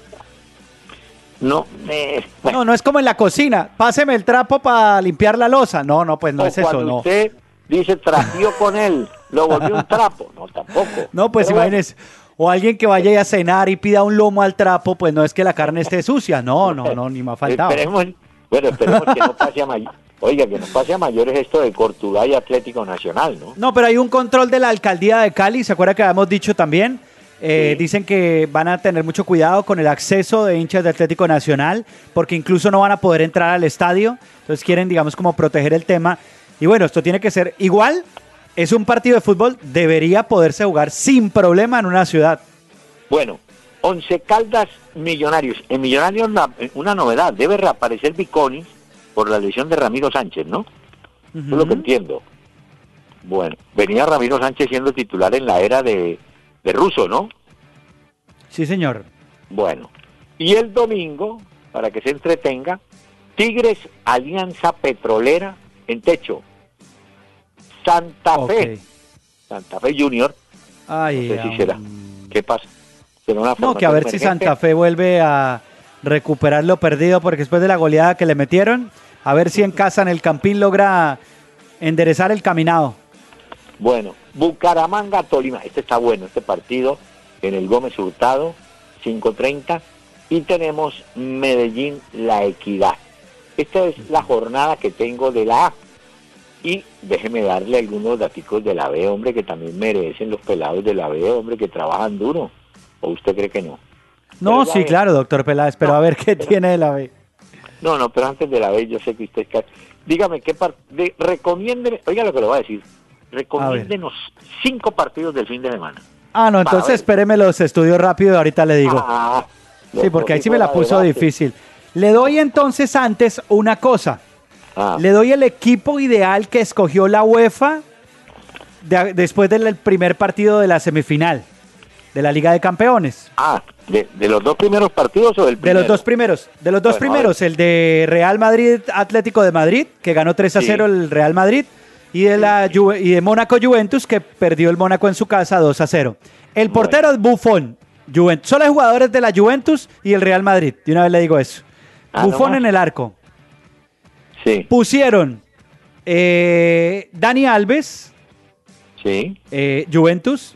No, eh, No, no es como en la cocina. Páseme el trapo para limpiar la losa. No, no, pues no es eso, cuando no. usted dice trapió con él, lo volvió un trapo. No, tampoco. No, pues Pero bueno, imagínese. O alguien que vaya a cenar y pida un lomo al trapo, pues no es que la carne esté sucia. No, no, no, ni me ha faltado. Esperemos, bueno, esperemos que no pase a mayores. Oiga, que no pase a mayores esto de Cortuluá y Atlético Nacional, ¿no? No, pero hay un control de la alcaldía de Cali, ¿se acuerda que habíamos dicho también? Eh, Dicen que van a tener mucho cuidado con el acceso de hinchas de Atlético Nacional, porque incluso no van a poder entrar al estadio. Entonces quieren, digamos, como proteger el tema. Y bueno, esto tiene que ser igual. Es un partido de fútbol, debería poderse jugar sin problema en una ciudad. Bueno, Once Caldas Millonarios. En Millonarios una, una novedad, debe reaparecer Viconi por la lesión de Ramiro Sánchez, ¿no? Es lo que entiendo. Bueno, venía Ramiro Sánchez siendo titular en la era de, de Russo, ¿no? Sí, señor. Bueno, y el domingo, para que se entretenga, Tigres Alianza Petrolera en techo. Santa Fe. Santa Fe Junior. Ay, No sé si am- será. ¿Qué pasa? ¿Será una No, que a ver si Santa Fe vuelve a recuperar lo perdido, porque después de la goleada que le metieron, a ver si en casa en el Campín logra enderezar el caminado. Bueno, Bucaramanga Tolima. Este está bueno, este partido en el Gómez Hurtado, 5.30. Y tenemos Medellín La Equidad. Esta es la jornada que tengo de la A. Y déjeme darle algunos daticos de la B, hombre, que también merecen los pelados de la B, hombre, que trabajan duro. ¿O usted cree que no? No, sí, claro, doctor Peláez, pero a ver qué tiene de la B. No, no, pero antes de la B, yo sé que usted... es ca- Dígame, ¿qué par... de... recomiéndeme, oiga lo que le voy a decir, recomiéndenos cinco partidos del fin de semana. Ah, no, entonces espéreme los estudios rápido, ahorita le digo. Ah, Sí, porque ahí sí me la puso difícil. Le doy entonces antes una cosa. Ah. Le doy el equipo ideal que escogió la UEFA de- después del primer partido de la semifinal de la Liga de Campeones. Ah, ¿de, de los dos primeros partidos o del De primero? los dos primeros, de los dos Bueno, primeros, el de Real Madrid Atlético de Madrid, que ganó 3 a Sí. 0 el Real Madrid, y de la y de Mónaco Juventus, que perdió el Mónaco en su casa 2 a 0. El portero es Buffon, Juventus. Solo hay jugadores de la Juventus y el Real Madrid. De una vez le digo eso. Ah, Buffon en el arco. Sí, Pusieron eh, Dani Alves, sí, eh, Juventus,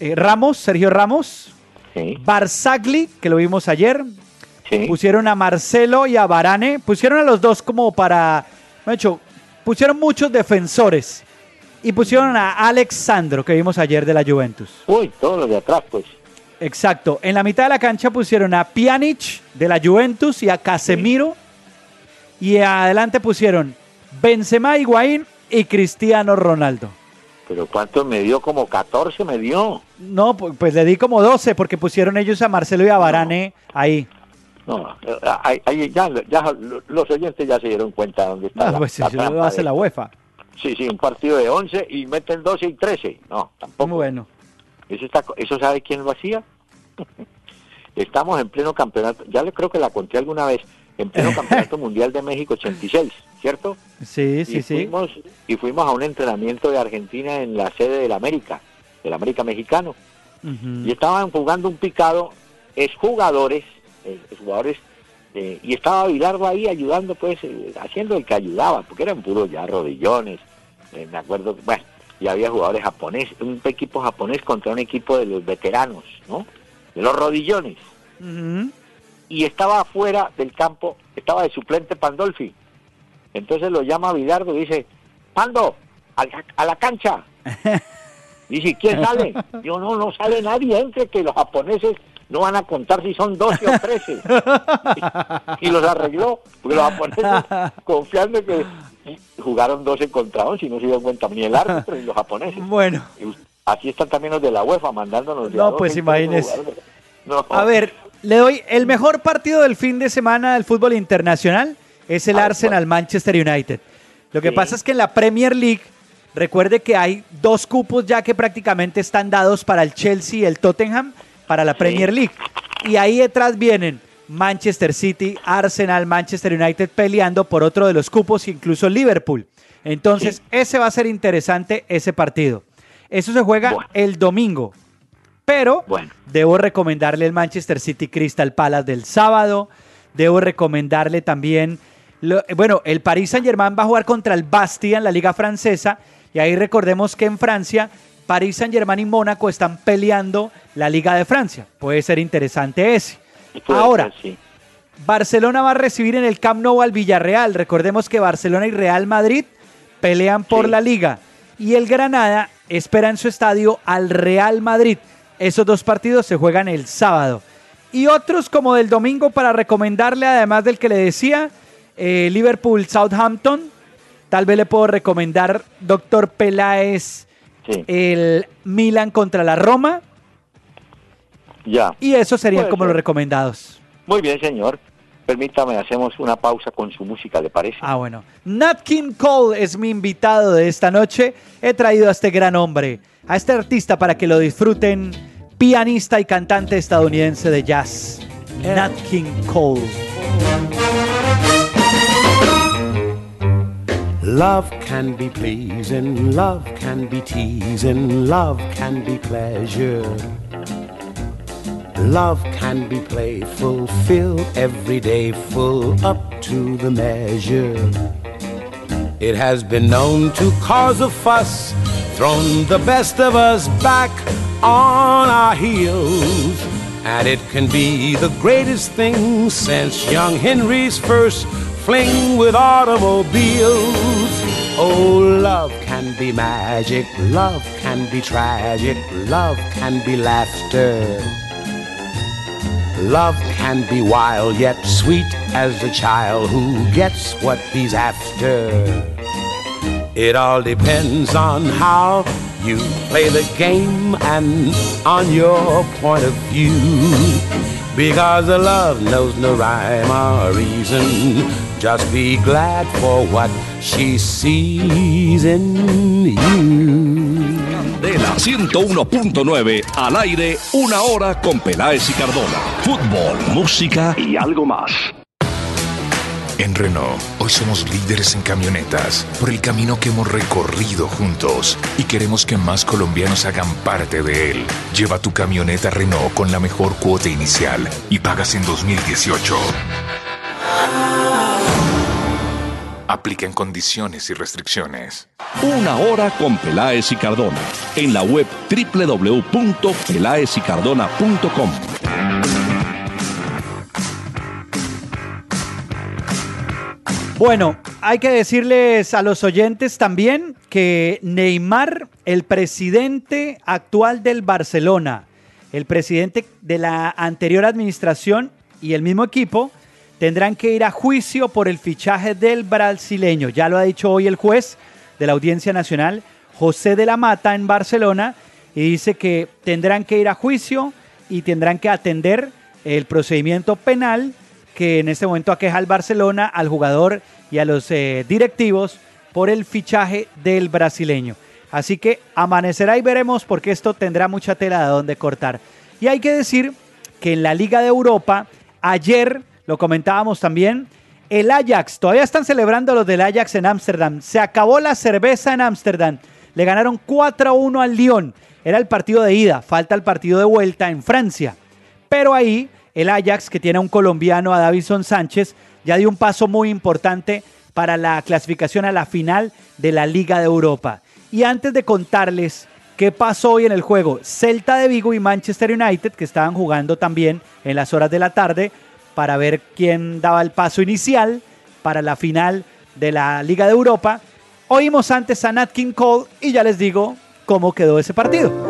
eh, Ramos, Sergio Ramos, sí, Barzagli, que lo vimos ayer, sí. Pusieron a Marcelo y a Varane. Pusieron a los dos como para. De hecho, pusieron muchos defensores. Y pusieron a Alex Sandro, que vimos ayer de la Juventus. Uy, todos los de atrás, pues. Exacto. En la mitad de la cancha pusieron a Pjanic de la Juventus y a Casemiro. Y adelante pusieron Benzema, Higuaín y Cristiano Ronaldo. Pero ¿cuánto me dio? Como 14 me dio. No, pu- pues le di como 12 porque pusieron ellos a Marcelo y a Varane ahí. No, eh, ahí- ahí ya, ya los oyentes ya se dieron cuenta dónde está Ah, la, pues la eso lo hace de- la UEFA. Sí, sí, un partido de 11 y meten 12 y 13. No, tampoco. Bueno. ¿Eso, está, ¿Eso sabe quién lo hacía? Estamos en pleno campeonato, ya le creo que la conté alguna vez, en pleno campeonato mundial de México 86, ¿cierto? Sí, sí, y sí. Fuimos, y fuimos a un entrenamiento de Argentina en la sede del América, del América Mexicano. Y estaban jugando un picado, exjugadores, eh, jugadores, eh, y estaba Bilardo ahí ayudando, pues, eh, haciendo el que ayudaba, porque eran puros ya rodillones, eh, me acuerdo, bueno, y había jugadores japoneses, un equipo japonés contra un equipo de los veteranos, ¿no? De los rodillones. Ujú. Y estaba afuera del campo, estaba de suplente Pandolfi. Entonces lo llama Bilardo y dice, Pando, a la, a la cancha. Dice, ¿quién sale? Yo no, no sale nadie, entre que los japoneses no van a contar si son 12 o 13. y los arregló, porque los japoneses, confiando que jugaron 12 contra 11 y no se dieron cuenta ni el árbitro ni los japoneses. Bueno. Y Aquí están también los de la UEFA mandándonos de No, a pues imagínese. No. A ver, le doy el mejor partido del fin de semana del fútbol internacional es el A ver, Arsenal Manchester United. Lo que Sí. pasa es que en la Premier League Recuerde que hay dos cupos ya que prácticamente están dados para el Chelsea y el Tottenham para la Premier League. Y ahí detrás vienen Manchester City, Arsenal, Manchester United peleando por otro de los cupos, incluso Liverpool. Entonces, ese va a ser interesante, ese partido. Eso se juega el domingo. Pero debo recomendarle el Manchester City Crystal Palace del sábado. Debo recomendarle también, lo- bueno, el Paris Saint Germain va a jugar contra el Bastia en la Liga Francesa. Y ahí recordemos que en Francia, Paris Saint Germain y Mónaco están peleando la Liga de Francia. Puede ser interesante ese. Puede Ahora, ser, sí. Barcelona va a recibir en el Camp Nou al Villarreal. Recordemos que Barcelona y Real Madrid pelean por la liga. Y el Granada espera en su estadio al Real Madrid. Esos dos partidos se juegan el sábado. Y otros como del domingo para recomendarle, además del que le decía, eh, Liverpool Southampton. Tal vez le puedo recomendar Doctor Peláez, el Milan contra la Roma. Ya. Y esos serían Puede como ser. los recomendados. Muy bien, señor. Permítame, hacemos una pausa con su música, ¿le parece? Ah, bueno. Nat King Cole es mi invitado de esta noche. He traído a este gran hombre, a este artista para que lo disfruten, pianista y cantante estadounidense de jazz, Nat King Cole. Love can be pleasing, love can be teasing, love can be pleasure. Love can be playful, fill every day full up to the measure. It has been known to cause a fuss, thrown the best of us back on our heels. And it can be the greatest thing since young Henry's first fling with automobiles. Oh, love can be magic, love can be tragic, love can be laughter. Love can be wild yet sweet as a child who gets what he's after. It all depends on how you play the game and on your point of view. Because the love knows no rhyme or reason. Just be glad for what she sees in you. De la 101.9 al aire, una hora con Peláez y Cardona. Fútbol, música y algo más. En Renault, hoy somos líderes en camionetas por el camino que hemos recorrido juntos y queremos que más colombianos hagan parte de él. Lleva tu camioneta Renault con la mejor cuota inicial y pagas en 2018. Aplica en condiciones y restricciones. Una hora con Peláez y Cardona. En la web www.peláezycardona.com. Bueno, hay que decirles a los oyentes también que Neymar, el presidente actual del Barcelona, el presidente de la anterior administración y el mismo equipo, tendrán que ir a juicio por el fichaje del brasileño. Ya lo ha dicho hoy el juez de la Audiencia Nacional, José de la Mata, en Barcelona, y dice que tendrán que ir a juicio y tendrán que atender el procedimiento penal que en este momento aqueja al Barcelona, al jugador y a los eh, directivos por el fichaje del brasileño. Así que amanecerá y veremos porque esto tendrá mucha tela de donde cortar. Y hay que decir que en la Liga de Europa, ayer, lo comentábamos también, el Ajax, todavía están celebrando los del Ajax en Ámsterdam. Se acabó la cerveza en Ámsterdam. Le ganaron 4 a 1 al Lyon. Era el partido de ida, falta el partido de vuelta en Francia. Pero ahí el Ajax, que tiene un colombiano, a Davison Sánchez, ya dio un paso muy importante para la clasificación a la final de la Liga de Europa. Y antes de contarles qué pasó hoy en el juego, Celta de Vigo y Manchester United, que estaban jugando también en las horas de la tarde, para ver quién daba el paso inicial para la final de la Liga de Europa, oímos antes a Nat King Cole y ya les digo cómo quedó ese partido.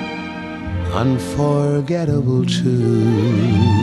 unforgettable too.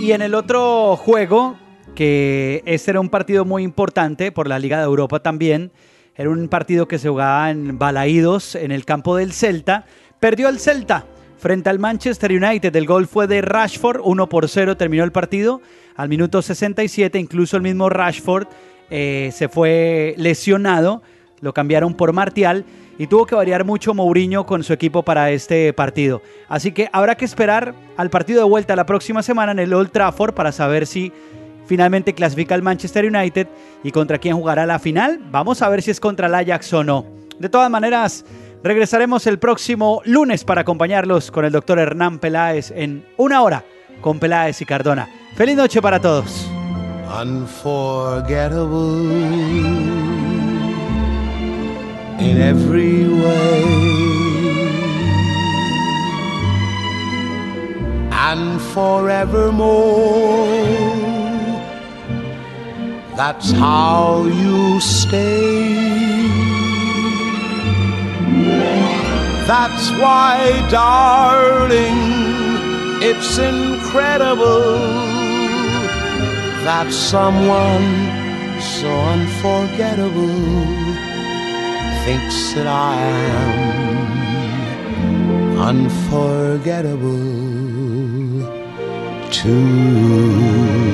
Y en el otro juego, que este era un partido muy importante por la Liga de Europa también, era un partido que se jugaba en Balaídos, en el campo del Celta. Perdió el Celta frente al Manchester United. El gol fue de Rashford, 1 por 0 terminó el partido. Al minuto 67, incluso el mismo Rashford eh, se fue lesionado. Lo cambiaron por Martial y tuvo que variar mucho Mourinho con su equipo para este partido. Así que habrá que esperar al partido de vuelta la próxima semana en el Old Trafford para saber si finalmente clasifica el Manchester United y contra quién jugará la final. Vamos a ver si es contra el Ajax o no. De todas maneras, regresaremos el próximo lunes para acompañarlos con el doctor Hernán Peláez en una hora con Peláez y Cardona. Feliz noche para todos. Unforgettable in every way. And forevermore. That's how you stay. That's why, darling, it's incredible that someone so unforgettable thinks that I am unforgettable too.